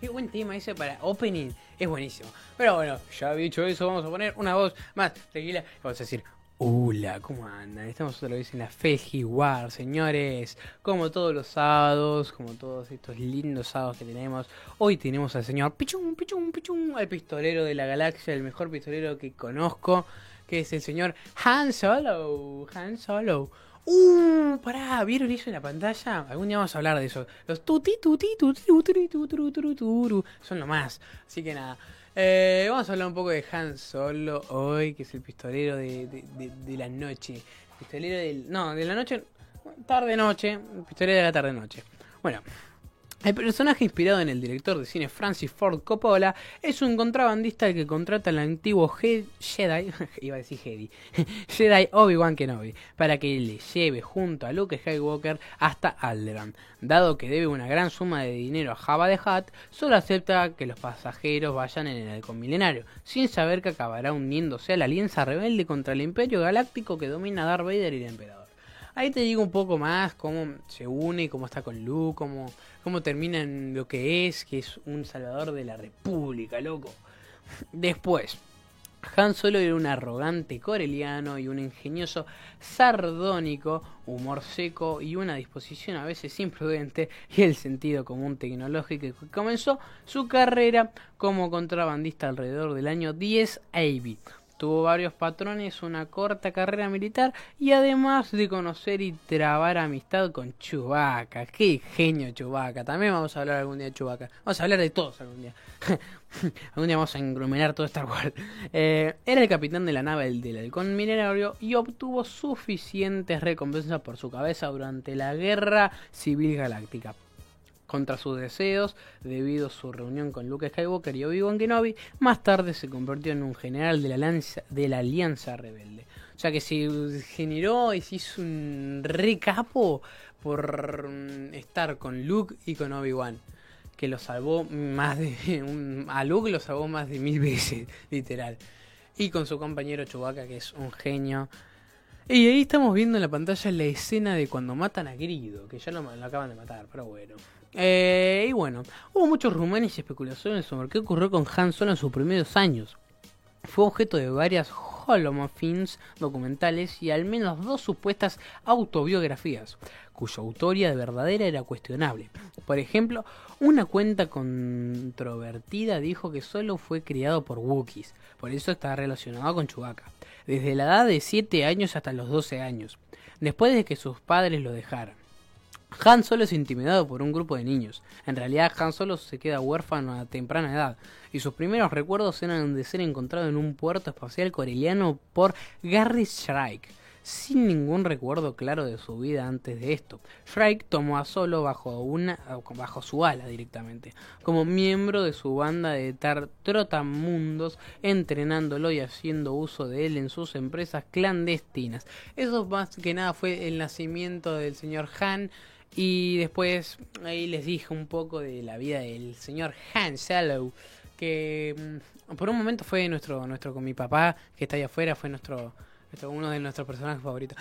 Qué buen tema ese para opening. Es buenísimo. Pero bueno, ya dicho eso, vamos a poner una voz más tranquila. Vamos a decir, hola, ¿cómo andan? Estamos otra vez en la War, señores. Como todos los sábados, como todos estos lindos sábados que tenemos. Hoy tenemos al señor Pichum, Pichum, Pichum, al pistolero de la galaxia, el mejor pistolero que conozco. Que es el señor Han Solo. Han Solo. Uh, pará, ¿vieron eso en la pantalla? Algún día vamos a hablar de eso. Los tuti tuti tuti tuti tuti son lo más. Así que nada. Eh, vamos a hablar un poco de Han Solo hoy, que es el pistolero de, de, de, la noche. Pistolero del. No, de la noche. Tarde-noche. Pistolero de la tarde-noche. Bueno, el personaje inspirado en el director de cine Francis Ford Coppola es un contrabandista que contrata al antiguo Jedi, iba a decir Jedi, Jedi Obi-Wan Kenobi, para que le lleve junto a Luke Skywalker hasta Alderaan. Dado que debe una gran suma de dinero a Jabba the Hutt, solo acepta que los pasajeros vayan en el halcón milenario, sin saber que acabará uniéndose a la alianza rebelde contra el Imperio Galáctico que domina Darth Vader y el Emperador. Ahí te digo un poco más cómo se une, cómo está con Luke, cómo, cómo termina en lo que es, que es un salvador de la República, loco. Después, Han Solo era un arrogante coreliano y un ingenioso sardónico, humor seco y una disposición a veces imprudente y el sentido común tecnológico que comenzó su carrera como contrabandista alrededor del año 10 AB Tuvo varios patrones, una corta carrera militar y además de conocer y trabar amistad con Chewbacca. ¡Qué genio Chewbacca! También vamos a hablar algún día de Chewbacca. Vamos a hablar de todos algún día. algún día vamos a engrumenar todo Star Wars. Eh, era el capitán de la nave del halcón milenario y obtuvo suficientes recompensas por su cabeza durante la Guerra Civil Galáctica contra sus deseos debido a su reunión con Luke Skywalker y Obi-Wan Kenobi, más tarde se convirtió en un general de la, lanza, de la Alianza Rebelde. O sea que se generó y se hizo un recapo por mm, estar con Luke y con Obi-Wan. Que lo salvó más de. a Luke lo salvó más de mil veces, literal. Y con su compañero Chewbacca, que es un genio. Y ahí estamos viendo en la pantalla la escena de cuando matan a Grido, que ya lo acaban de matar, pero bueno. Eh, y bueno, hubo muchos rumores y especulaciones sobre qué ocurrió con Han Solo en sus primeros años. Fue objeto de varias holomorphins documentales y al menos dos supuestas autobiografías, cuya autoría de verdadera era cuestionable. Por ejemplo, una cuenta controvertida dijo que solo fue criado por Wookiees, por eso está relacionado con Chewbacca, desde la edad de 7 años hasta los 12 años, después de que sus padres lo dejaran. Han Solo es intimidado por un grupo de niños. En realidad, Han Solo se queda huérfano a temprana edad, y sus primeros recuerdos eran de ser encontrado en un puerto espacial coreliano por Gary Shrike sin ningún recuerdo claro de su vida antes de esto. Shrike tomó a Solo bajo, una, bajo su ala directamente, como miembro de su banda de trotamundos, entrenándolo y haciendo uso de él en sus empresas clandestinas. Eso más que nada fue el nacimiento del señor Han y después ahí les dije un poco de la vida del señor Han Solo, que mm, por un momento fue nuestro, nuestro con mi papá, que está ahí afuera, fue nuestro, nuestro uno de nuestros personajes favoritos.